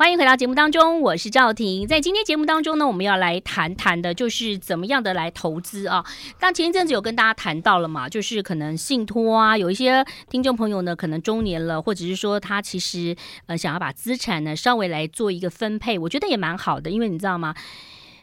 欢迎回到节目当中，我是赵婷。在今天节目当中呢，我们要来谈谈的，就是怎么样的来投资啊。当前一阵子有跟大家谈到了嘛，就是可能信托啊，有一些听众朋友呢，可能中年了，或者是说他其实呃想要把资产呢稍微来做一个分配，我觉得也蛮好的，因为你知道吗？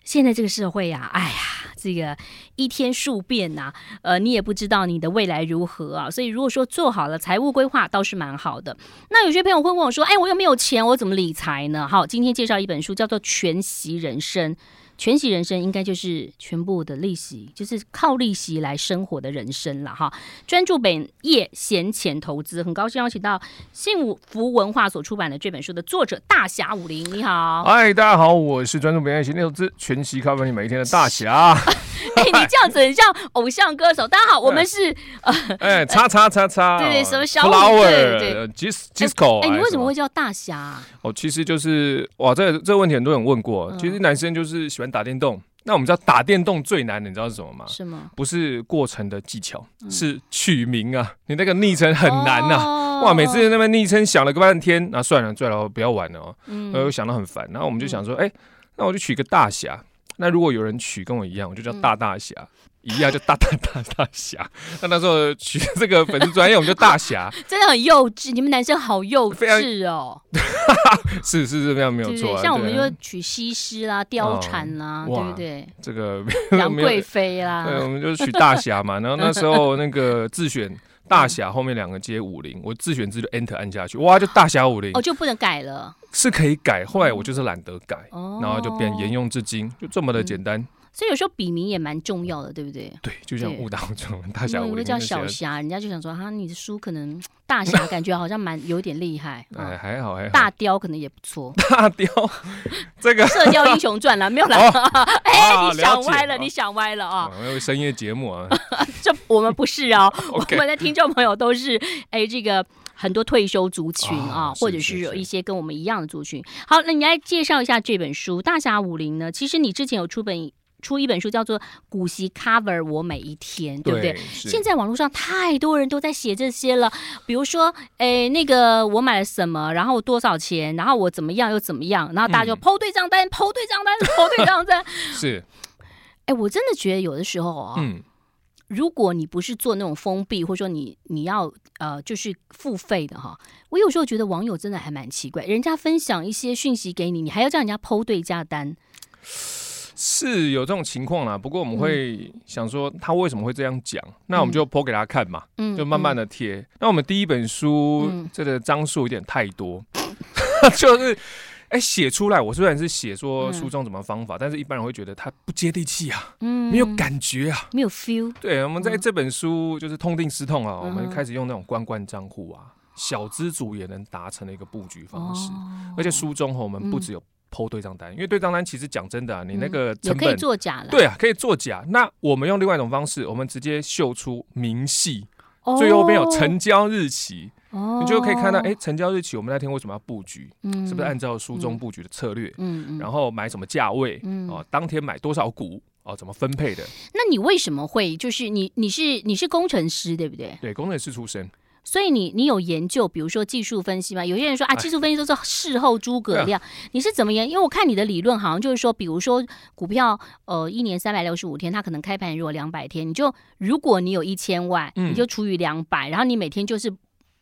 现在这个社会呀，哎呀，这个一天数变呐，呃，你也不知道你的未来如何啊，所以如果说做好了财务规划，倒是蛮好的。那有些朋友会问我说，哎，我又没有钱，我怎么理财呢？好，今天介绍一本书，叫做《全息人生》。全息人生应该就是全部的利息，就是靠利息来生活的人生了哈。专注本业闲钱投资，很高兴邀请到幸福文化所出版的这本书的作者大侠武林。你好，嗨，大家好，我是专注本业闲钱投资全息咖啡你每一天的大侠。哎，你这样子很像偶像歌手。大家好，我们是呃，哎，叉叉叉叉，对对，什么小 flower，对对，disco。哎，你为什么会叫大侠？哦，其实就是哇，这个这个问题很多人问过。其实男生就是喜欢打电动。那我们知道打电动最难的，你知道是什么吗？是吗？不是过程的技巧，是取名啊。你那个昵称很难呐，哇，每次那边昵称想了个半天，那算了，最好，不要玩了哦。嗯，我想到很烦，然后我们就想说，哎，那我就取个大侠。那如果有人取跟我一样，我就叫大大侠。一样就大大大大侠，那那时候取这个粉丝专业，我们就大侠，真的很幼稚。你们男生好幼稚哦，是是是，非常没有错。像我们就取西施啦、貂蝉啦，对不对？这个杨贵妃啦，对，我们就取大侠嘛。然后那时候那个自选大侠后面两个接武林，我自选字就 Enter 按下去，哇，就大侠武林，哦，就不能改了，是可以改。后来我就是懒得改，然后就变沿用至今，就这么的简单。所以有时候笔名也蛮重要的，对不对？对，就像误打误撞，大侠武林。会叫小侠，人家就想说，哈，你的书可能大侠感觉好像蛮有点厉害。哎，还好还好。大雕可能也不错。大雕，这个《射雕英雄传》了，没有啦。哎，你想歪了，你想歪了啊！因为深夜节目啊。这我们不是哦，我们的听众朋友都是哎，这个很多退休族群啊，或者是有一些跟我们一样的族群。好，那你来介绍一下这本书《大侠武林》呢？其实你之前有出本。出一本书叫做《股息 Cover 我每一天》，对不对？现在网络上太多人都在写这些了，比如说，哎，那个我买了什么，然后多少钱，然后我怎么样又怎么样，然后大家就 PO 对账单，PO 对账单，PO 对账单。是，哎，我真的觉得有的时候啊，嗯，如果你不是做那种封闭，或者说你你要呃就是付费的哈，我有时候觉得网友真的还蛮奇怪，人家分享一些讯息给你，你还要叫人家 PO 对价单。是有这种情况啦，不过我们会想说他为什么会这样讲，嗯、那我们就 po 给他看嘛，嗯、就慢慢的贴。嗯、那我们第一本书这个章数有点太多，嗯、就是哎写、欸、出来，我虽然是写说书中怎么方法，嗯、但是一般人会觉得他不接地气啊，嗯、没有感觉啊，没有 feel。对，我们在这本书就是痛定思痛啊，嗯、我们开始用那种关关账户啊，小资主也能达成的一个布局方式，哦、而且书中我们不只有。PO 对账单，因为对账单其实讲真的啊，你那个成可以作假了。对啊，可以作假。那我们用另外一种方式，我们直接秀出明细，最后边有成交日期，你就可以看到，哎，成交日期我们那天为什么要布局？是不是按照书中布局的策略？嗯，然后买什么价位？哦，当天买多少股？哦，怎么分配的？那你为什么会就是你你是你是工程师对不对？对，工程师出身。所以你你有研究，比如说技术分析吗？有些人说啊，技术分析都是事后诸葛亮，你是怎么研？因为我看你的理论好像就是说，比如说股票，呃，一年三百六十五天，它可能开盘如果两百天，你就如果你有一千万，你就除以两百，嗯，然后你每天就是。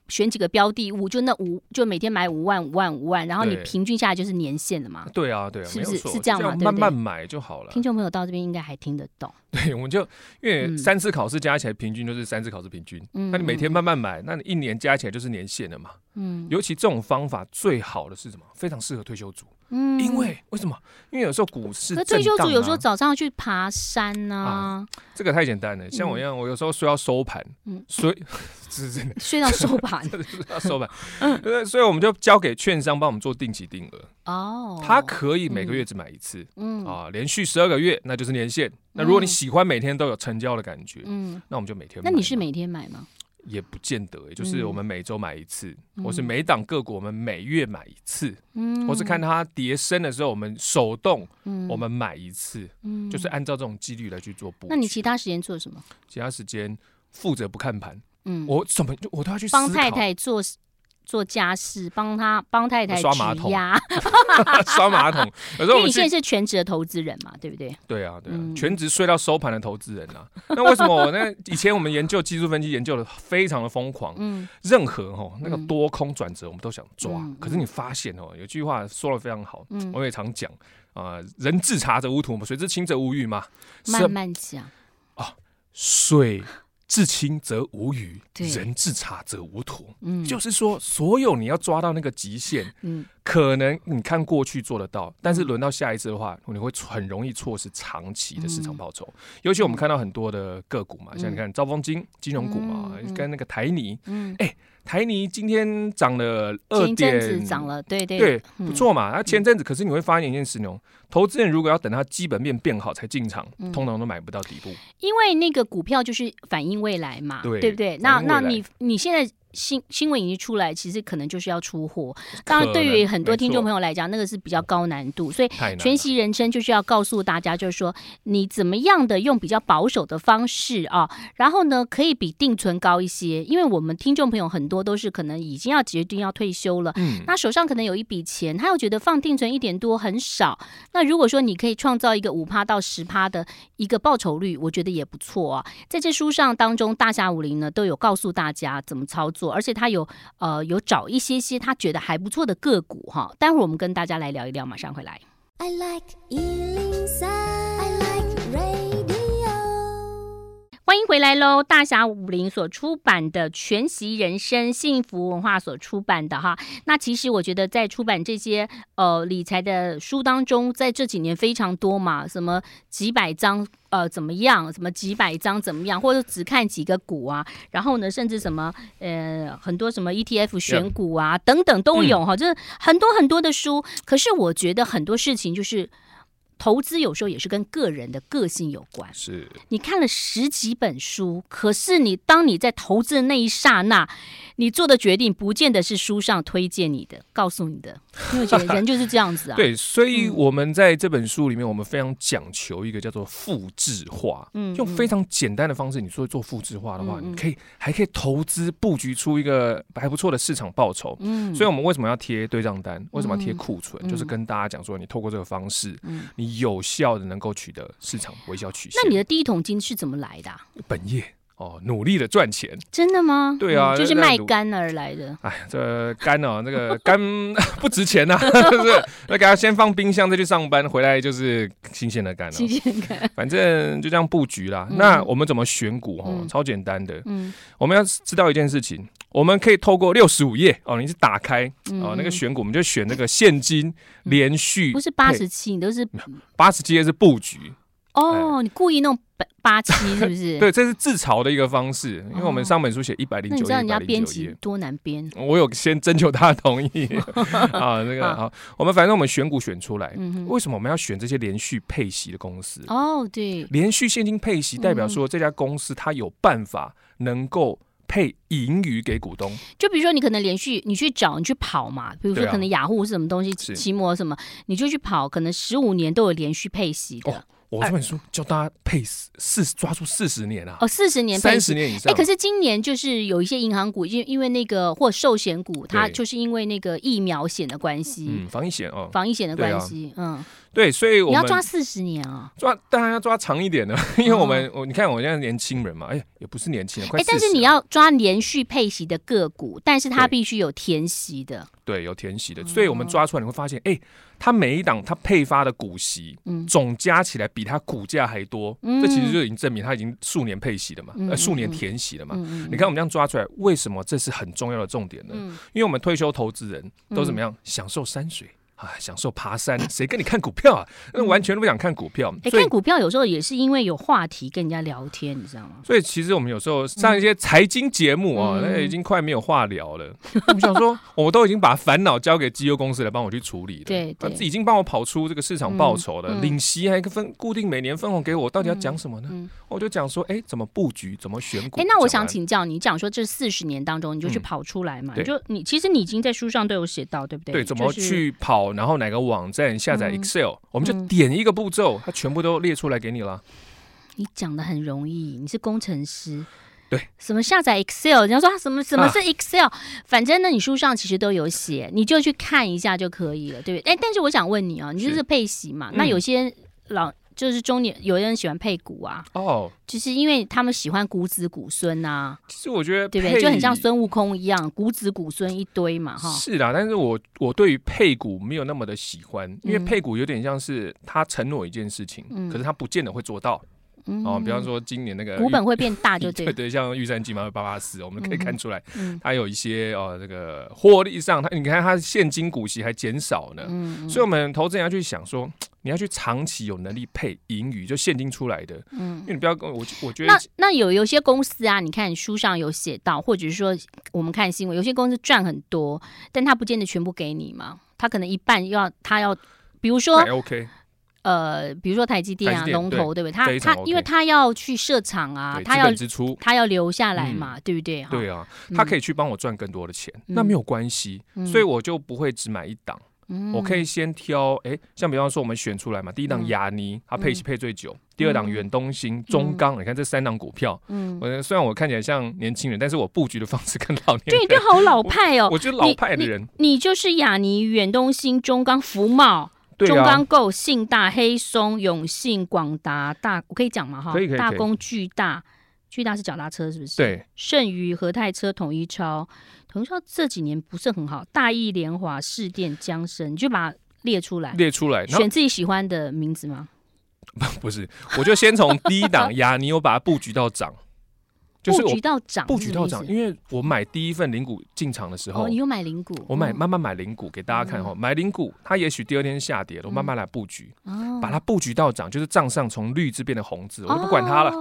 选几个标的物，就那五，就每天买五万、五万、五万，然后你平均下来就是年限了嘛？对啊，对啊，是不是是这样吗？慢慢买就好了。听众朋友到这边应该还听得懂。对，我们就因为三次考试加起来平均就是三次考试平均，那你每天慢慢买，那你一年加起来就是年限了嘛？嗯，尤其这种方法最好的是什么？非常适合退休族。嗯，因为为什么？因为有时候股市，退休族有时候早上要去爬山啊。这个太简单了，像我一样，我有时候睡到收盘，嗯，所以 是真的睡到收盘，要收盘。嗯，所以我们就交给券商帮我们做定期定额。哦，他可以每个月只买一次，嗯啊，连续十二个月，那就是年限。那如果你喜欢每天都有成交的感觉，嗯，那我们就每天买。那你是每天买吗？也不见得，就是我们每周买一次，或是每档个股我们每月买一次，嗯，或是看它跌升的时候，我们手动，我们买一次，嗯，就是按照这种几率来去做布局。那你其他时间做什么？其他时间负责不看盘，嗯，我怎么我都要去帮太太做做家事，帮他帮太太刷马桶呀，刷马桶。有时候我们因为你现在是全职的投资人嘛，对不对？对啊，对啊，嗯、全职睡到收盘的投资人啊。那为什么我？那以前我们研究技术分析研究的非常的疯狂，嗯，任何哦那个多空转折我们都想抓，嗯、可是你发现哦，有句话说的非常好，嗯、我也常讲啊、呃，人自察则无徒，水至清则无欲嘛。慢慢讲啊，水。至清则无鱼，人至察则无徒。嗯，就是说，所有你要抓到那个极限，嗯，可能你看过去做得到，但是轮到下一次的话，你会很容易错失长期的市场报酬。嗯、尤其我们看到很多的个股嘛，嗯、像你看兆丰金金融股嘛，嗯、跟那个台泥，嗯，哎、欸。台泥今天涨了二点，涨了，对对对，不错嘛。那前阵子，可是你会发现一件事哦，投资人如果要等它基本面变好才进场，通常都买不到底部，因为那个股票就是反映未来嘛，对不对？那那你你现在。新新闻已经出来，其实可能就是要出货。当然，对于很多听众朋友来讲，那个是比较高难度，所以全息人生就是要告诉大家，就是说你怎么样的用比较保守的方式啊，然后呢，可以比定存高一些。因为我们听众朋友很多都是可能已经要决定要退休了，嗯，那手上可能有一笔钱，他又觉得放定存一点多很少。那如果说你可以创造一个五趴到十趴的一个报酬率，我觉得也不错啊。在这书上当中，大侠武林呢都有告诉大家怎么操作。而且他有呃有找一些些他觉得还不错的个股哈，待会儿我们跟大家来聊一聊，马上回来。I like 103, 欢迎回来喽！大侠武林所出版的《全息人生》，幸福文化所出版的哈。那其实我觉得在出版这些呃理财的书当中，在这几年非常多嘛，什么几百张。呃，怎么样？什么几百张怎么样？或者只看几个股啊？然后呢，甚至什么呃，很多什么 ETF 选股啊等等都有哈，就是很多很多的书。可是我觉得很多事情就是。投资有时候也是跟个人的个性有关。是，你看了十几本书，可是你当你在投资的那一刹那，你做的决定不见得是书上推荐你的、告诉你的，因为觉得人就是这样子啊。对，所以我们在这本书里面，我们非常讲求一个叫做复制化。嗯，用非常简单的方式，你说做复制化的话，嗯、你可以还可以投资布局出一个还不错的市场报酬。嗯，所以我们为什么要贴对账单？为什么要贴库存？嗯、就是跟大家讲说，你透过这个方式，嗯，你。有效的能够取得市场微笑曲线。那你的第一桶金是怎么来的、啊？本业哦，努力的赚钱。真的吗？对啊，嗯、就是卖肝而来的。哎，这肝哦，那个肝 不值钱呐、啊，是 不是？那给他先放冰箱，再去上班，回来就是新鲜的肝了。新鲜肝，反正就这样布局啦。嗯、那我们怎么选股？哦，嗯、超简单的。嗯，我们要知道一件事情。我们可以透过六十五页哦，你是打开哦，那个选股，我们就选那个现金连续，不是八十七，你都是八十七页是布局哦，你故意弄八八七 是不是？对，这是自嘲的一个方式，因为我们上本书写一百零九页，你知道人家编辑多难编？我有先征求他的同意。啊，那个好，我们反正我们选股选出来，为什么我们要选这些连续配息的公司？哦，对，连续现金配息代表说这家公司它有办法能够。配盈余给股东，就比如说你可能连续你去找你去跑嘛，比如说可能雅虎是什么东西，期末什么，你就去跑，可能十五年都有连续配息的。哦我这本书教大家配四十抓住四十年啊！哦，四十年、三十年以上。哎，可是今年就是有一些银行股，因因为那个或寿险股，它就是因为那个疫苗险的关系，嗯，防疫险哦，防疫险的关系，嗯，对，所以我们你要抓四十年啊，抓当然要抓长一点的，因为我们我你看我现在年轻人嘛，哎，也不是年轻人，快，哎，但是你要抓连续配息的个股，但是它必须有填息的。对，有填息的，所以我们抓出来你会发现，哎，它每一档它配发的股息，总加起来比它股价还多，这其实就已经证明它已经数年配息了嘛，呃，数年填息了嘛。你看我们这样抓出来，为什么这是很重要的重点呢？因为我们退休投资人都怎么样享受山水。啊，享受爬山，谁跟你看股票啊？那完全都不想看股票。哎，看股票有时候也是因为有话题跟人家聊天，你知道吗？所以其实我们有时候上一些财经节目啊，那已经快没有话聊了。我们想说，我都已经把烦恼交给绩优公司来帮我去处理了。对，他已经帮我跑出这个市场报酬了，领息还分固定每年分红给我，到底要讲什么呢？我就讲说，哎，怎么布局，怎么选股。哎，那我想请教你，讲说这四十年当中，你就去跑出来嘛？就你其实你已经在书上都有写到，对不对？对，怎么去跑，然后哪个网。站下载 Excel，、嗯、我们就点一个步骤，嗯、它全部都列出来给你了。你讲的很容易，你是工程师，对，什么下载 Excel，人家说什么什么是 Excel，、啊、反正呢，你书上其实都有写，你就去看一下就可以了，对不对？哎，但是我想问你啊，你就是配息嘛？那有些老。就是中年，有的人喜欢配股啊，哦，就是因为他们喜欢股子股孙呐。其实我觉得，对不对？就很像孙悟空一样，股子股孙一堆嘛，哈。是啦，但是我我对于配股没有那么的喜欢，因为配股有点像是他承诺一件事情，嗯、可是他不见得会做到。嗯、哦，比方说今年那个股本会变大，就对，对对，像玉山金嘛，八八四，我们可以看出来，它有一些哦，这个获利上，它你看它现金股息还减少呢，嗯，所以我们投资人要去想说，你要去长期有能力配盈余，就现金出来的，嗯，因为你不要跟我，我觉得那那有有些公司啊，你看书上有写到，或者是说我们看新闻，有些公司赚很多，但他不见得全部给你嘛，他可能一半要他要，比如说，OK。呃，比如说台积电啊，龙头对不对？他他因为他要去设厂啊，他要支出，他要留下来嘛，对不对？对啊，他可以去帮我赚更多的钱，那没有关系，所以我就不会只买一档，我可以先挑，哎，像比方说我们选出来嘛，第一档雅尼，它配息配最久；第二档远东新、中钢，你看这三档股票，嗯，我虽然我看起来像年轻人，但是我布局的方式跟老年人，对，你好老派哦，我觉得老派的人，你就是雅尼、远东新、中钢、福茂。中钢构、信大、黑松、永信、广达、大，我可以讲吗？哈，大工、巨大、巨大是脚踏车，是不是？对。剩余、和泰车、统一超、统一超这几年不是很好。大义联华、市电、江生，你就把它列出来，列出来，选自己喜欢的名字吗？不，不是，我就先从第一档压，你有把它布局到涨。就是布局到涨，布局到涨，因为我买第一份零股进场的时候，你有买零股，我买慢慢买零股给大家看哈，买零股，它也许第二天下跌了，我慢慢来布局，把它布局到涨，就是账上从绿字变成红字，我就不管它了。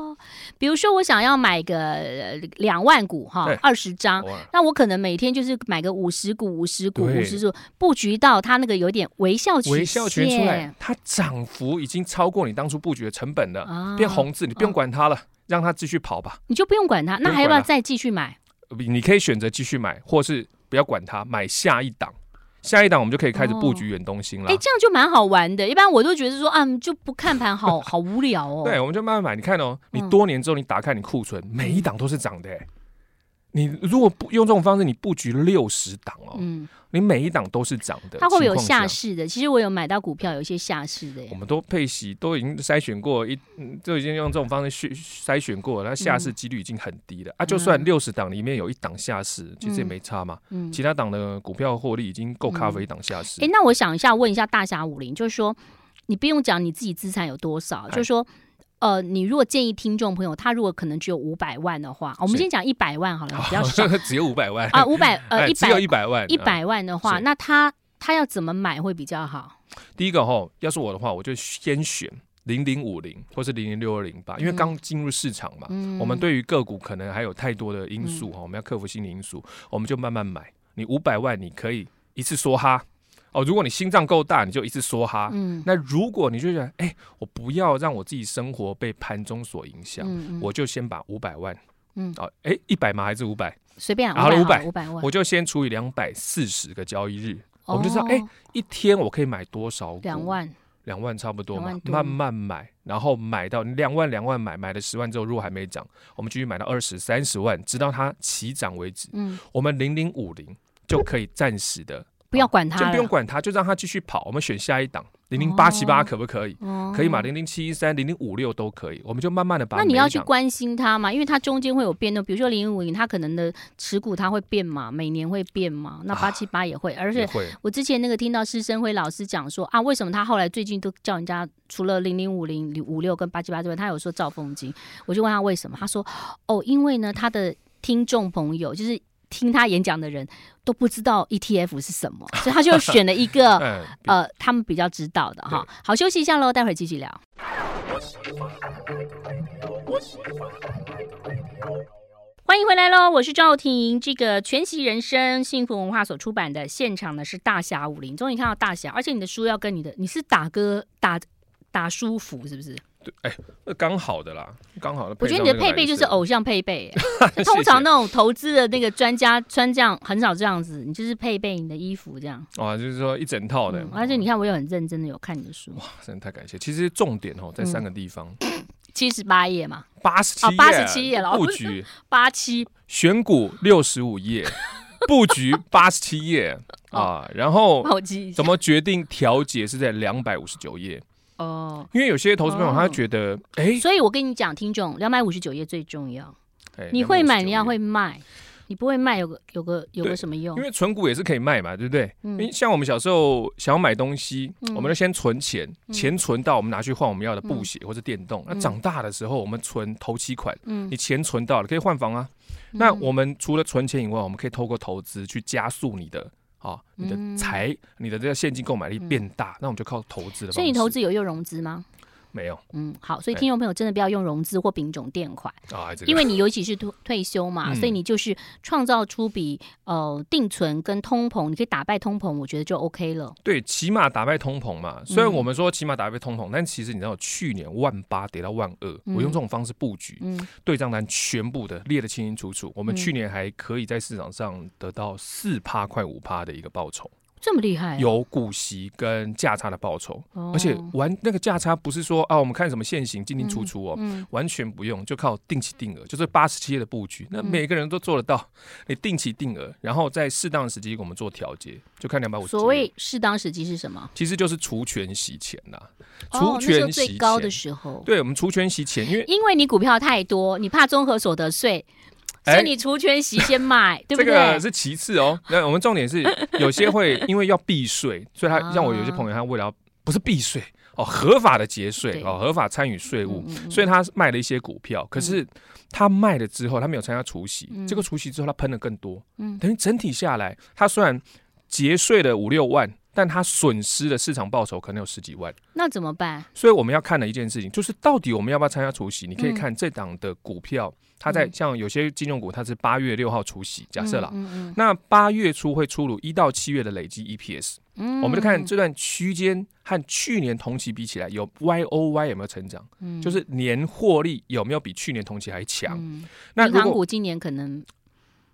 比如说我想要买个两万股哈，二十张，那我可能每天就是买个五十股、五十股、五十股，布局到它那个有点微笑曲微笑圈出来，它涨幅已经超过你当初布局的成本了，变红字，你不用管它了。让他继续跑吧，你就不用管他，那还要不要再继续买？你可以选择继续买，或是不要管他，买下一档，下一档我们就可以开始布局远东新了。哎、哦欸，这样就蛮好玩的。一般我都觉得说啊，就不看盘，好 好无聊哦。对，我们就慢慢买。你看哦，你多年之后你打开你库存，嗯、每一档都是涨的。你如果不用这种方式，你布局六十档哦，嗯，你每一档都是涨的。它会不会有下市的？其实我有买到股票，有一些下市的。我们都配息，都已经筛选过一，就已经用这种方式筛选过了，它下市几率已经很低了、嗯、啊。就算六十档里面有一档下市，嗯、其实也没差嘛。嗯，其他档的股票获利已经够 cover 一档下市。哎、嗯欸，那我想一下，问一下大侠武林，就是说，你不用讲你自己资产有多少，就是说。呃，你如果建议听众朋友，他如果可能只有五百万的话，我们先讲一百万好了，比较少，只有五百万。啊，五百呃，一百，只有一百万，一百万的话，那他他要怎么买会比较好？第一个哈，要是我的话，我就先选零零五零或是零零六二零八，因为刚进入市场嘛，我们对于个股可能还有太多的因素哈，我们要克服心理因素，我们就慢慢买。你五百万，你可以一次梭哈。哦，如果你心脏够大，你就一次梭哈。嗯，那如果你就觉得，哎、欸，我不要让我自己生活被盘中所影响，嗯嗯、我就先把五百万，嗯，哦，哎、欸，一百吗？还是五百？随便啊，好了，五百，五百万，我就先除以两百四十个交易日，哦、我们就知道，哎、欸，一天我可以买多少股？两万，两万差不多嘛，慢慢买，然后买到两万，两万买，买了十万之后，如果还没涨，我们继续买到二十三十万，直到它起涨为止。嗯，我们零零五零就可以暂时的。不要管他，就不用管他，就让他继续跑。我们选下一档，零零八七八可不可以？哦、可以嘛？零零七一三、零零五六都可以。我们就慢慢的把。那你要去关心它嘛？因为它中间会有变动，比如说零零五零，它可能的持股它会变嘛，每年会变嘛。那八七八也会，而且我之前那个听到施生辉老师讲说啊，为什么他后来最近都叫人家除了零零五零、五六跟八七八之外，他有说兆丰金。我就问他为什么，他说哦，因为呢，他的听众朋友就是。听他演讲的人都不知道 ETF 是什么，所以他就选了一个 呃，他们比较知道的哈。好，休息一下喽，待会儿继续聊。欢迎回来喽，我是赵婷。这个全息人生幸福文化所出版的现场呢是大侠武林，终于看到大侠，而且你的书要跟你的，你是打歌打打书服是不是？哎，那刚好的啦，刚好的。我觉得你的配备就是偶像配备，通常那种投资的那个专家穿这样很少这样子，你就是配备你的衣服这样。哇，就是说一整套的。而且你看，我有很认真的有看你的书。哇，真的太感谢。其实重点哦，在三个地方。七十八页嘛，八十七页，八十七页了，布局八七，选股六十五页，布局八十七页啊，然后怎么决定调节是在两百五十九页哦，因为有些投资朋友他觉得，哎，所以我跟你讲，听众两百五十九页最重要，你会买，你要会卖。你不会卖，有个有个有个什么用？因为存股也是可以卖嘛，对不对？嗯，因为像我们小时候想要买东西，嗯、我们就先存钱，嗯、钱存到我们拿去换我们要的布鞋或者电动。嗯、那长大的时候，我们存头期款，嗯，你钱存到了可以换房啊。嗯、那我们除了存钱以外，我们可以透过投资去加速你的啊、哦，你的财，你的这个现金购买力变大。嗯、那我们就靠投资了。所以你投资有又融资吗？没有，嗯，好，所以听众朋友真的不要用融资或丙种垫款啊，因为你尤其是退退休嘛，所以你就是创造出比呃定存跟通膨，你可以打败通膨，我觉得就 OK 了。对，起码打败通膨嘛。虽然我们说起码打败通膨，但其实你知道，去年万八跌到万二，我用这种方式布局，对账单全部的列得清清楚楚。我们去年还可以在市场上得到四趴快五趴的一个报酬。这么厉害，有股息跟价差的报酬，而且玩那个价差不是说啊，我们看什么现行进进出出哦，完全不用，就靠定期定额，就是八十七页的布局，那每个人都做得到。你定期定额，然后在适当的时机我们做调节，就看两百五十。所谓适当时机是什么？其实就是除权息前呐，除权息最高的时候。对，我们除权息前，因为因为你股票太多，你怕综合所得税。所以你除权息先卖，欸、对不对？这个是其次哦。那我们重点是，有些会因为要避税，所以他像我有些朋友，他为了不是避税哦，合法的节税哦，合法参与税务，嗯嗯、所以他卖了一些股票。可是他卖了之后，他没有参加除息，嗯、这个除息之后他喷的更多，嗯、等于整体下来，他虽然节税了五六万。但他损失的市场报酬可能有十几万，那怎么办？所以我们要看的一件事情，就是到底我们要不要参加除夕？你可以看这档的股票，它在像有些金融股，它是八月六号除夕，假设啦，那八月初会出炉一到七月的累计 EPS，我们就看这段区间和去年同期比起来，有 YOY 有没有成长？就是年获利有没有比去年同期还强？那银行股今年可能。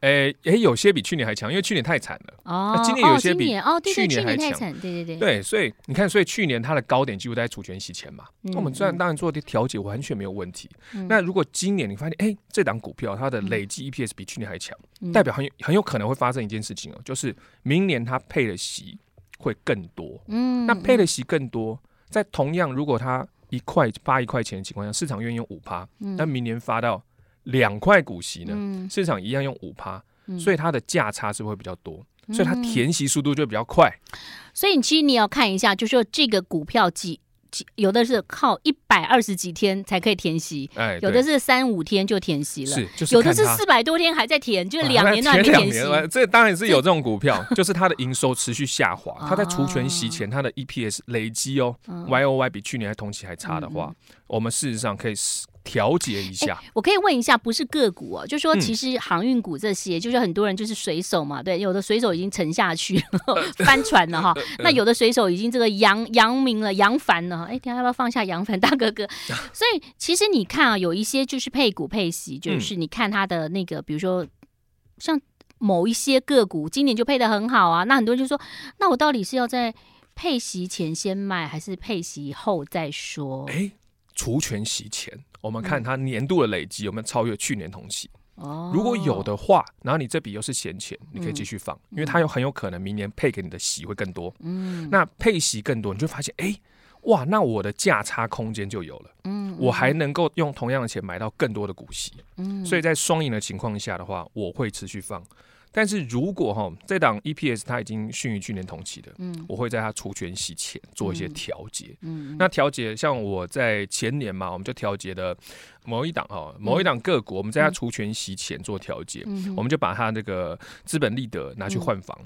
诶诶，有些比去年还强，因为去年太惨了。哦，今年有些比去年还强。对对对。对，所以你看，所以去年它的高点几乎在除权息前嘛。那我们虽然当然做的调节完全没有问题。那如果今年你发现，哎，这档股票它的累计 EPS 比去年还强，代表很有很有可能会发生一件事情哦，就是明年它配的息会更多。嗯。那配的息更多，在同样如果它一块发一块钱的情况下，市场愿意用五趴，那明年发到。两块股息呢，嗯、市场一样用五趴，嗯、所以它的价差是会比较多，嗯、所以它填息速度就会比较快。所以你其实你要看一下，就是说这个股票几几，有的是靠一百二十几天才可以填息，哎、有的是三五天就填息了，是就是有的是四百多天还在填，就是两年都还没填息。啊、这当然是有这种股票，就是它的营收持续下滑，它在除权息前，它的 EPS 累积哦、嗯、，Y O Y 比去年还同期还差的话，嗯、我们事实上可以。调节一下、欸，我可以问一下，不是个股哦，就说其实航运股这些，嗯、就是很多人就是水手嘛，对，有的水手已经沉下去了，翻船了哈，那有的水手已经这个扬扬名了，扬帆了，哎、欸，等下要不要放下扬帆，大哥哥？所以其实你看啊，有一些就是配股配息，就是你看他的那个，比如说像某一些个股今年就配的很好啊，那很多人就说，那我到底是要在配息前先卖，还是配息后再说？哎、欸，除权息前。我们看它年度的累积有没有超越去年同期？如果有的话，然后你这笔又是闲钱，你可以继续放，因为它有很有可能明年配给你的息会更多。那配息更多，你就发现，哎，哇，那我的价差空间就有了。我还能够用同样的钱买到更多的股息。所以在双赢的情况下的话，我会持续放。但是如果哈这档 EPS 它已经逊于去年同期的，嗯，我会在它除权息前做一些调节，嗯，那调节像我在前年嘛，我们就调节的某一档哈某一档个股，我们在它除权息前做调节，嗯，我们就把它那个资本利得拿去换房。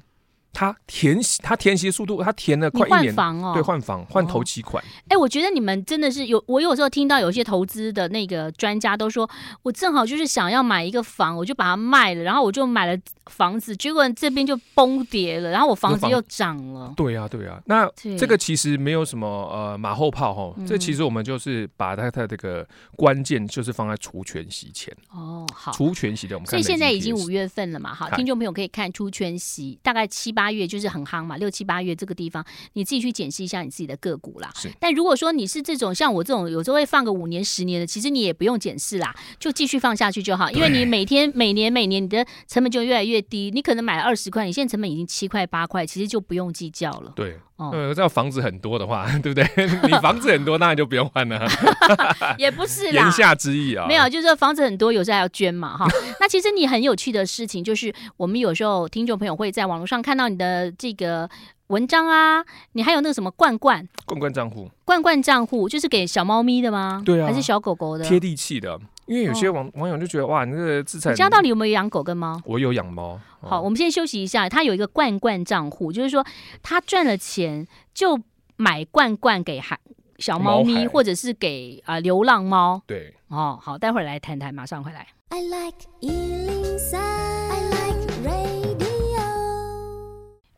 他填息，他填息的速度，他填了快一年。房哦，对，换房换头期款。哎、哦欸，我觉得你们真的是有，我有时候听到有些投资的那个专家都说，我正好就是想要买一个房，我就把它卖了，然后我就买了房子，结果这边就崩跌了，然后我房子又涨了。对呀、啊，对呀、啊。那这个其实没有什么呃马后炮哈，这其实我们就是把它它这个关键就是放在除权息前。哦，好，除权息的我们看。所以现在已经五月份了嘛，好，听众朋友可以看除权息大概七八。八月就是很夯嘛，六七八月这个地方，你自己去检视一下你自己的个股啦。但如果说你是这种像我这种有时候会放个五年、十年的，其实你也不用检视啦，就继续放下去就好，因为你每天、每年、每年你的成本就越来越低。你可能买了二十块，你现在成本已经七块、八块，其实就不用计较了。对。哦，这要房子很多的话，对不对？你房子很多，当然就不用换了。也不是啦，言下之意啊，没有，就是说房子很多，有时候还要捐嘛，哈。那其实你很有趣的事情，就是我们有时候听众朋友会在网络上看到你的这个文章啊，你还有那个什么罐罐罐罐账户，罐罐账户就是给小猫咪的吗？对啊，还是小狗狗的？贴地气的。因为有些网、哦、网友就觉得哇，你这个资产，你家到底有没有养狗跟猫？我有养猫。好，我们先休息一下。他有一个罐罐账户，就是说他赚了钱就买罐罐给孩小猫咪，或者是给啊、呃、流浪猫。对，哦，好，待会儿来谈谈，马上回来。I like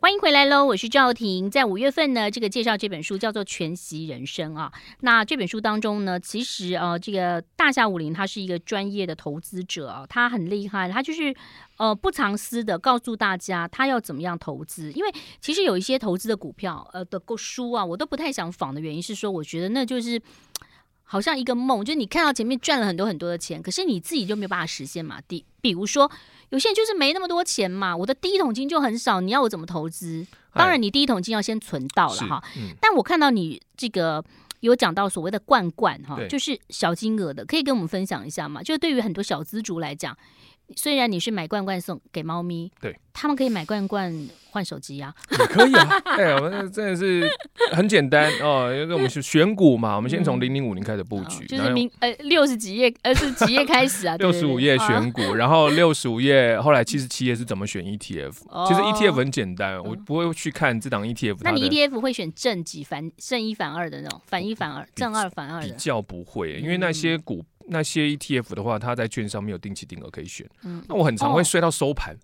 欢迎回来喽，我是赵婷。在五月份呢，这个介绍这本书叫做《全息人生》啊。那这本书当中呢，其实呃，这个大侠武林他是一个专业的投资者啊，他很厉害，他就是呃不藏私的告诉大家他要怎么样投资。因为其实有一些投资的股票呃的书啊，我都不太想仿的原因是说，我觉得那就是好像一个梦，就是你看到前面赚了很多很多的钱，可是你自己就没有办法实现嘛。第比如说。有些人就是没那么多钱嘛，我的第一桶金就很少，你要我怎么投资？当然，你第一桶金要先存到了哈。嗯、但我看到你这个有讲到所谓的罐罐哈，就是小金额的，可以跟我们分享一下吗？就对于很多小资族来讲。虽然你是买罐罐送给猫咪，对，他们可以买罐罐换手机呀，也可以啊。哎，我们真的是很简单哦，因为我们是选股嘛，我们先从零零五零开始布局，就是明呃六十几页呃是几页开始啊？六十五页选股，然后六十五页后来七十七页是怎么选 ETF？其实 ETF 很简单，我不会去看这档 ETF。那你 ETF 会选正几反正一反二的那种，反一反二，正二反二的？比较不会，因为那些股。那些 ETF 的话，它在券商没有定期定额可以选。嗯，那我很常会睡到收盘、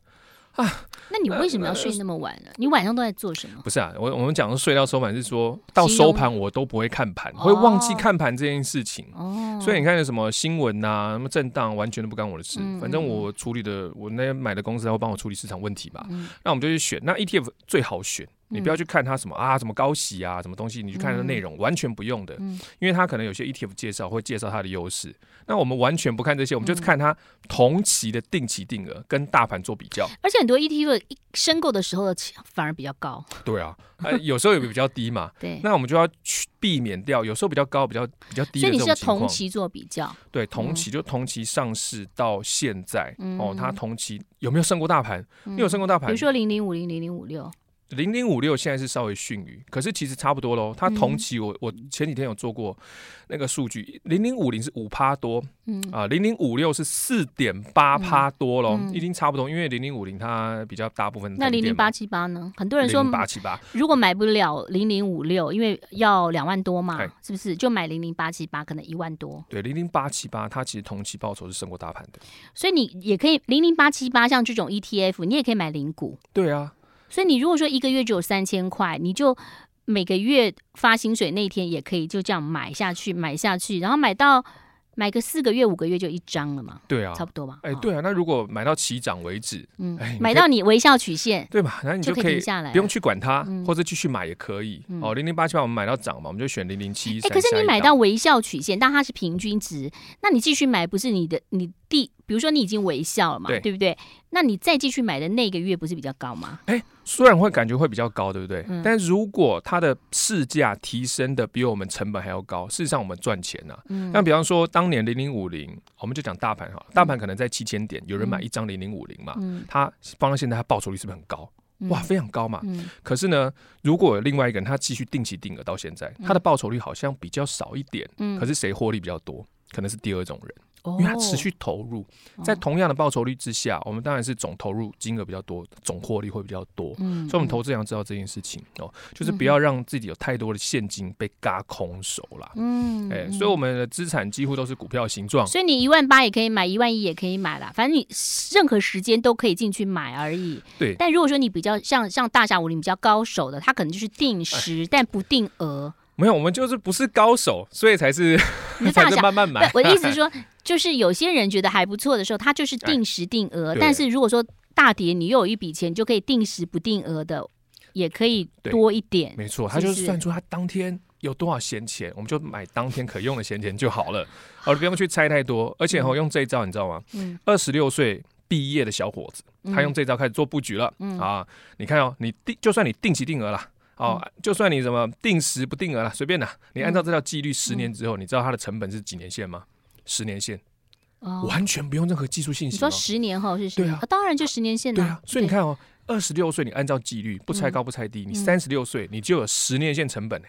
哦、啊。那你为什么要睡那么晚呢？呃、你晚上都在做什么？不是啊，我我们讲的睡到收盘是说到收盘我都不会看盘，会忘记看盘这件事情。哦，所以你看有什么新闻呐、啊，什么震荡，完全都不干我的事。嗯、反正我处理的，我那买的公司他会帮我处理市场问题吧。嗯、那我们就去选。那 ETF 最好选。你不要去看它什么啊，什么高息啊，什么东西，你去看它的内容，完全不用的，因为它可能有些 ETF 介绍会介绍它的优势。那我们完全不看这些，我们就是看它同期的定期定额跟大盘做比较。而且很多 ETF 申购的时候反而比较高。对啊，呃，有时候也比较低嘛。对。那我们就要去避免掉，有时候比较高，比较比较低。所以你是要同期做比较。对，同期就同期上市到现在哦，它同期有没有胜过大盘？你有胜过大盘。比如说零零五零零零五六。零零五六现在是稍微逊于，可是其实差不多喽。它同期我我前几天有做过那个数据，零零五零是五趴多，嗯啊，零零五六是四点八趴多喽，已经差不多。因为零零五零它比较大部分。那零零八七八呢？很多人说八七八，如果买不了零零五六，因为要两万多嘛，是不是？就买零零八七八，可能一万多。对，零零八七八它其实同期报酬是胜过大盘的。所以你也可以零零八七八像这种 ETF，你也可以买零股。对啊。所以你如果说一个月只有三千块，你就每个月发薪水那天也可以就这样买下去，买下去，然后买到。买个四个月五个月就一张了嘛？对啊，差不多吧。哎，对啊，那如果买到起涨为止，嗯，买到你微笑曲线，对吧？那你就可以停下来，不用去管它，或者继续买也可以。哦，零零八七八我们买到涨嘛，我们就选零零七。哎，可是你买到微笑曲线，但它是平均值，那你继续买不是你的你第，比如说你已经微笑了嘛，对不对？那你再继续买的那个月不是比较高吗？哎。虽然会感觉会比较高，对不对？嗯、但如果它的市价提升的比我们成本还要高，事实上我们赚钱呐、啊。那、嗯、比方说当年零零五零，我们就讲大盘哈，大盘可能在七千点，有人买一张零零五零嘛，嗯、它放到现在它报酬率是不是很高？哇，非常高嘛。嗯、可是呢，如果有另外一个人他继续定期定额到现在，他的报酬率好像比较少一点。嗯、可是谁获利比较多？可能是第二种人。因为它持续投入，在同样的报酬率之下，我们当然是总投入金额比较多，总获利会比较多。嗯，所以我们投资人要知道这件事情哦，就是不要让自己有太多的现金被嘎空手啦。嗯，哎，所以我们的资产几乎都是股票形状。所以你一万八也可以买，一万一也可以买啦，反正你任何时间都可以进去买而已。对。但如果说你比较像像大侠武林比较高手的，他可能就是定时但不定额。没有，我们就是不是高手，所以才是 才是慢慢买。我的意思是说。就是有些人觉得还不错的时候，他就是定时定额。但是如果说大跌，你又有一笔钱，就可以定时不定额的，也可以多一点。没错，他就是算出他当天有多少闲钱，我们就买当天可用的闲钱就好了，而不用去猜太多。而且我用这一招，你知道吗？嗯，二十六岁毕业的小伙子，他用这招开始做布局了。嗯啊，你看哦，你定就算你定期定额了。哦，就算你什么定时不定额了，随便的。你按照这条纪律，十年之后，你知道它的成本是几年线吗？十年线，完全不用任何技术信息。你说十年后是谁？对啊，当然就十年线。对啊，所以你看哦，二十六岁你按照纪律不拆高不拆低，你三十六岁你就有十年线成本。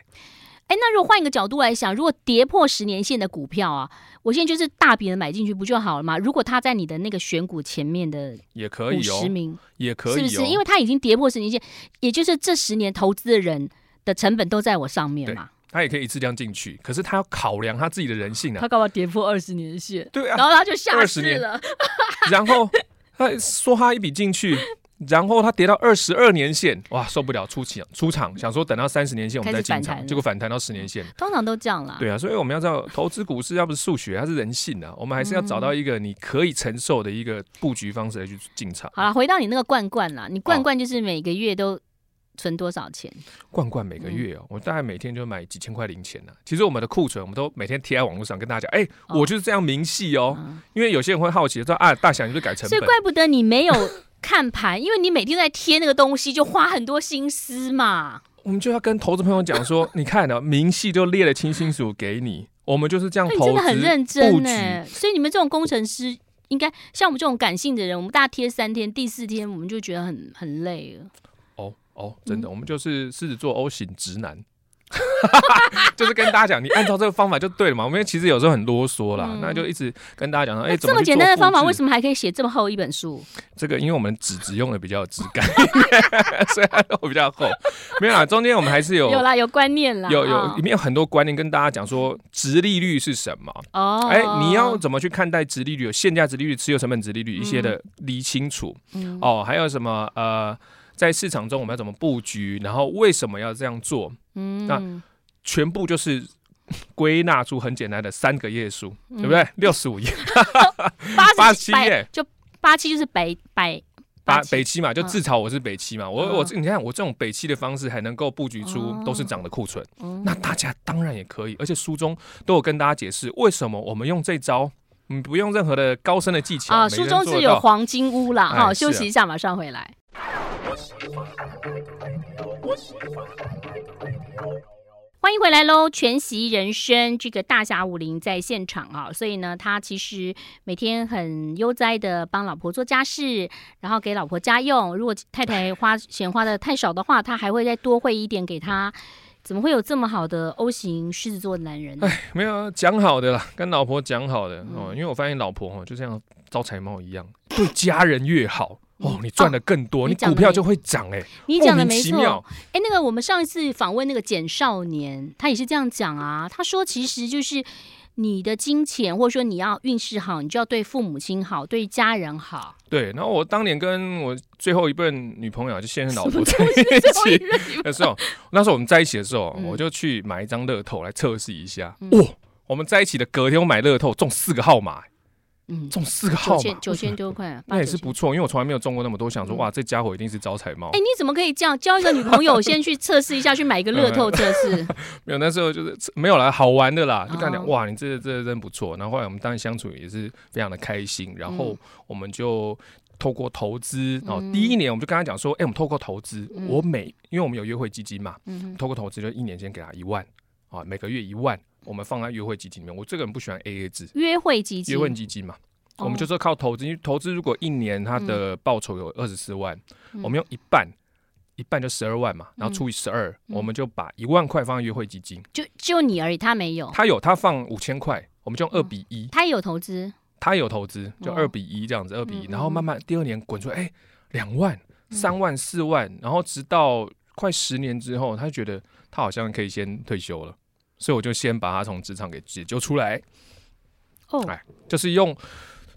哎，那如果换一个角度来想，如果跌破十年线的股票啊，我现在就是大笔的买进去不就好了吗？如果它在你的那个选股前面的也可以哦，十名也可以，是不是？因为它已经跌破十年线，也就是这十年投资的人的成本都在我上面嘛。他也可以一次这样进去，可是他要考量他自己的人性啊。他干嘛跌破二十年线？对啊，然后他就下市了。然后他说他一笔进去。然后他跌到二十二年线，哇，受不了，出场出场，想说等到三十年线我们再进场，结果反弹到十年线，通常都这样啦。对啊，所以我们要知道，投资股市要不是数学，它是人性啊，我们还是要找到一个你可以承受的一个布局方式来去进场。好了，回到你那个罐罐啦，你罐罐就是每个月都存多少钱？罐罐每个月哦、喔，我大概每天就买几千块零钱呢。其实我们的库存，我们都每天贴在网络上跟大家讲，哎，我就是这样明细哦。因为有些人会好奇说啊，大小你是改成本？所以怪不得你没有。看盘，因为你每天在贴那个东西，就花很多心思嘛。我们就要跟投资朋友讲说，你看呢，明细就列了清清楚楚给你，我们就是这样投资，真的很认真呢。所以你们这种工程师，应该像我们这种感性的人，我们大家贴三天，第四天我们就觉得很很累了。哦哦，真的，嗯、我们就是狮子座 O 型直男。就是跟大家讲，你按照这个方法就对了嘛。我们其实有时候很啰嗦啦，嗯、那就一直跟大家讲说，哎、欸，这么简单的方法，为什么还可以写这么厚一本书？这个因为我们纸质用的比较有质感，所以它比较厚。没有啦，中间我们还是有有啦，有观念啦，有有里面有很多观念跟大家讲说，殖利率是什么？哦，哎、欸，你要怎么去看待殖利率？有现价殖利率、持有成本殖利率一些的理清楚。嗯、哦，还有什么呃？在市场中，我们要怎么布局？然后为什么要这样做？嗯，那全部就是归纳出很简单的三个页数，嗯、对不对？六十五页，八十七页，就八七就是北北八北七嘛，就自嘲我是北七嘛。嗯、我我你看我这种北七的方式，还能够布局出都是涨的库存。嗯、那大家当然也可以，而且书中都有跟大家解释为什么我们用这招，嗯，不用任何的高深的技巧啊。书中是有黄金屋啦，好，休息一下，马上回来。欢迎回来喽！全席人生这个大侠武林在现场啊，所以呢，他其实每天很悠哉的帮老婆做家事，然后给老婆家用。如果太太花钱花的太少的话，他还会再多汇一点给他。怎么会有这么好的 O 型狮子座男人呢？哎，没有讲好的啦，跟老婆讲好的哦，因为我发现老婆哦就像招财猫一样，对家人越好。哦，你赚的更多，哦、你，你股票就会涨哎、欸。你讲的没错，哎、欸，那个我们上一次访问那个简少年，他也是这样讲啊。他说，其实就是你的金钱，或者说你要运势好，你就要对父母亲好，对家人好。对，然后我当年跟我最后一任女朋友，就现任老婆在一起的 时候，那时候我们在一起的时候，嗯、我就去买一张乐透来测试一下。哇、嗯哦，我们在一起的隔天，我买乐透中四个号码。嗯，中四个号码，九千多块，那也是不错。因为我从来没有中过那么多，想说哇，这家伙一定是招财猫。哎，你怎么可以这样？交一个女朋友，先去测试一下，去买一个乐透测试。没有，那时候就是没有啦，好玩的啦，就跟他讲哇，你这这真不错。然后后来我们当然相处也是非常的开心。然后我们就透过投资，然后第一年我们就跟他讲说，哎，我们透过投资，我每因为我们有约会基金嘛，透过投资就一年先给他一万啊，每个月一万。我们放在约会基金里面，我这个人不喜欢 AA 制。约会基金，约会基金嘛，我们就说靠投资，因为投资如果一年它的报酬有二十四万，我们用一半，一半就十二万嘛，然后除以十二，我们就把一万块放在约会基金。就就你而已，他没有，他有，他放五千块，我们就用二比一。他也有投资，他有投资，就二比一这样子，二比一，然后慢慢第二年滚出来，哎，两万、三万、四万，然后直到快十年之后，他觉得他好像可以先退休了。所以我就先把他从职场给解救出来，哦，哎，就是用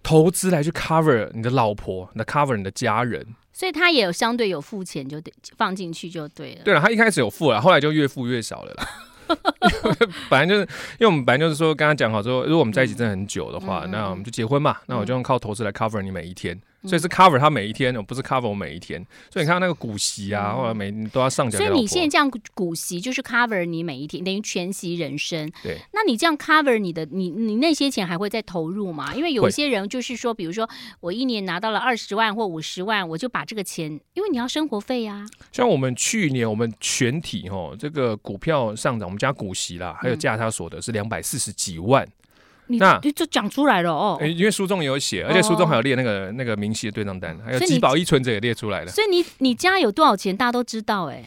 投资来去 cover 你的老婆，那 cover 你的家人。所以他也有相对有付钱，就得放进去就对了。对了，他一开始有付了，后来就越付越少了啦。本来就是，因为我们本来就是说，跟他讲好说，如果我们在一起真的很久的话，嗯、那我们就结婚嘛。嗯、那我就用靠投资来 cover 你每一天。所以是 cover 他每一天，不是 cover 我每一天。所以你看那个股息啊，或者每都要上缴。所以你现在这样股息就是 cover 你每一天，等于全息人生。对。那你这样 cover 你的，你你那些钱还会再投入吗？因为有些人就是说，比如说我一年拿到了二十万或五十万，我就把这个钱，因为你要生活费呀、啊。像我们去年我们全体哦，这个股票上涨，我们加股息啦，还有价差所得是两百四十几万。那就讲出来了哦，因为书中也有写，而且书中还有列那个那个明细的对账单，还有集保一存者也列出来了。所以你你家有多少钱，大家都知道哎。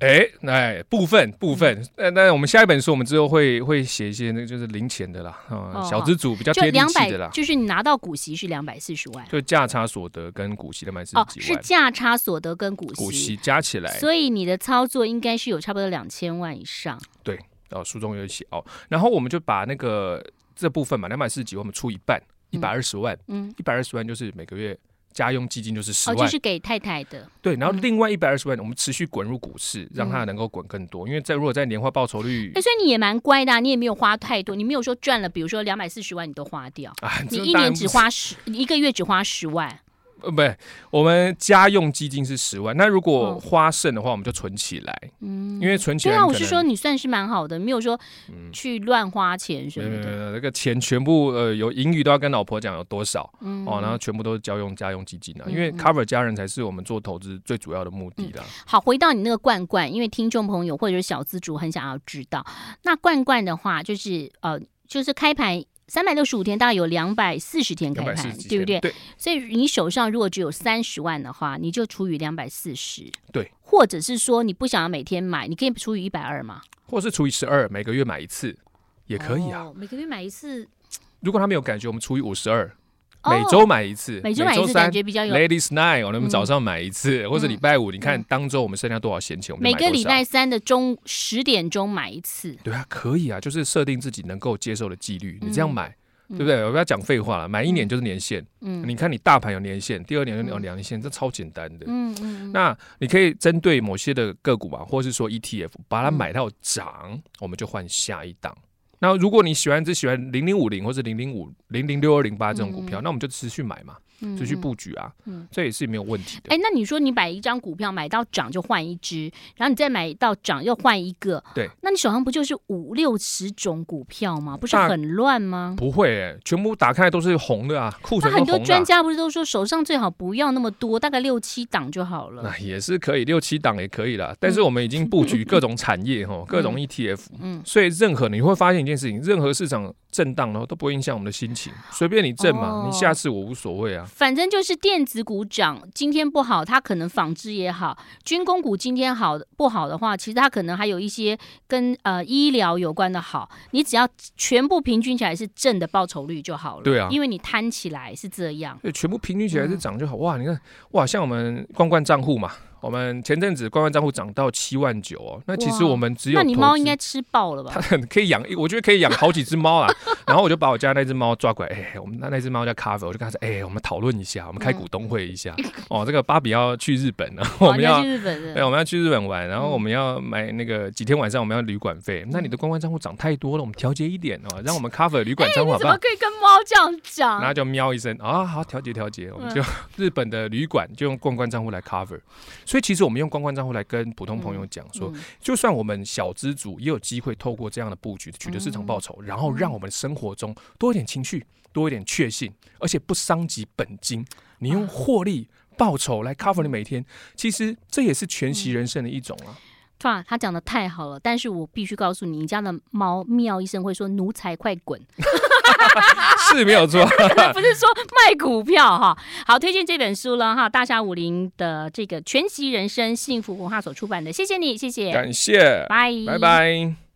哎，哎，部分部分，那那我们下一本书，我们之后会会写一些那个就是零钱的啦，啊，小资组比较贴地气的啦。就是你拿到股息是两百四十万，就价差所得跟股息两百四十几万，是价差所得跟股息股息加起来，所以你的操作应该是有差不多两千万以上。对。哦，书中有写哦，然后我们就把那个这部分嘛，两百四十几万，我们出一半，一百二十万，嗯，一百二十万就是每个月家用基金就是十万，哦，就是给太太的。对，然后另外一百二十万，我们持续滚入股市，嗯、让它能够滚更多。因为在如果在年化报酬率，哎，所以你也蛮乖的，啊，你也没有花太多，你没有说赚了，比如说两百四十万你都花掉，啊，你一年只花十，一个月只花十万。呃，不，我们家用基金是十万，那如果花剩的话，我们就存起来。嗯，因为存起来。对啊，我是说你算是蛮好的，没有说去乱花钱什么的。嗯、那个钱全部呃有盈余都要跟老婆讲有多少，嗯、哦，然后全部都是交用家用基金啊，嗯、因为 cover 家人才是我们做投资最主要的目的啦、嗯。好，回到你那个罐罐，因为听众朋友或者是小资主很想要知道，那罐罐的话就是呃，就是开盘。三百六十五天，大概有两百四十天开盘，对不对？对。所以你手上如果只有三十万的话，你就除以两百四十。对。或者是说你不想要每天买，你可以除以一百二嘛？或者是除以十二，每个月买一次也可以啊。哦、每个月买一次。如果他没有感觉，我们除以五十二。每周买一次，每周买一次感觉比较有。Ladies Night，我们早上买一次，或者礼拜五，你看当周我们剩下多少闲钱，我们每个礼拜三的中十点钟买一次。对啊，可以啊，就是设定自己能够接受的纪律，你这样买。对不对？我不要讲废话了，买一年就是年限。嗯，你看你大盘有年限，第二年有两年限，这超简单的。嗯嗯。那你可以针对某些的个股嘛，或是说 ETF，把它买到涨，我们就换下一档。那如果你喜欢只喜欢零零五零或者零零五零零六二零八这种股票，那我们就持续买嘛。就去布局啊，嗯，这也是没有问题的。哎，那你说你买一张股票买到涨就换一只，然后你再买到涨又换一个，对，那你手上不就是五六十种股票吗？不是很乱吗？不会，哎，全部打开都是红的啊，库存。那很多专家不是都说手上最好不要那么多，大概六七档就好了。那也是可以，六七档也可以啦。但是我们已经布局各种产业哈，各种 ETF，嗯，所以任何你会发现一件事情，任何市场震荡呢都不会影响我们的心情，随便你震嘛，你下次我无所谓啊，反正就是电。子股涨，今天不好，它可能纺织也好；军工股今天好不好的话，其实它可能还有一些跟呃医疗有关的好。你只要全部平均起来是正的报酬率就好了。对啊，因为你摊起来是这样。对，全部平均起来是涨就好。哇，你看，哇，像我们罐罐账户嘛。我们前阵子罐罐账户涨到七万九哦，那其实我们只有，那你猫应该吃爆了吧？它可以养，我觉得可以养好几只猫啊。然后我就把我家那只猫抓过来，哎，我们那那只猫叫咖啡，我就跟他说，哎，我们讨论一下，我们开股东会一下。哦，这个芭比要去日本了，我们要去日本，对，我们要去日本玩，然后我们要买那个几天晚上我们要旅馆费。那你的罐罐账户涨太多了，我们调节一点哦，让我们咖啡旅馆账户好不好？怎么可以跟猫这样讲？然后就喵一声啊，好调节调节，我们就 日本的旅馆就用罐罐账户来 cover。所以其实我们用罐罐。账户来跟普通朋友讲说，就算我们小资主也有机会透过这样的布局取得市场报酬，然后让我们生活中多一点情绪，多一点确信，而且不伤及本金。你用获利报酬来 cover 你每天，其实这也是全息人生的一种啊。哇，他讲的太好了，但是我必须告诉你，你家的猫喵一声会说“奴才快滚”，是没有错，不是说卖股票哈。好，推荐这本书了哈，大侠武林的这个全息人生幸福文化所出版的，谢谢你，谢谢，感谢，拜拜拜。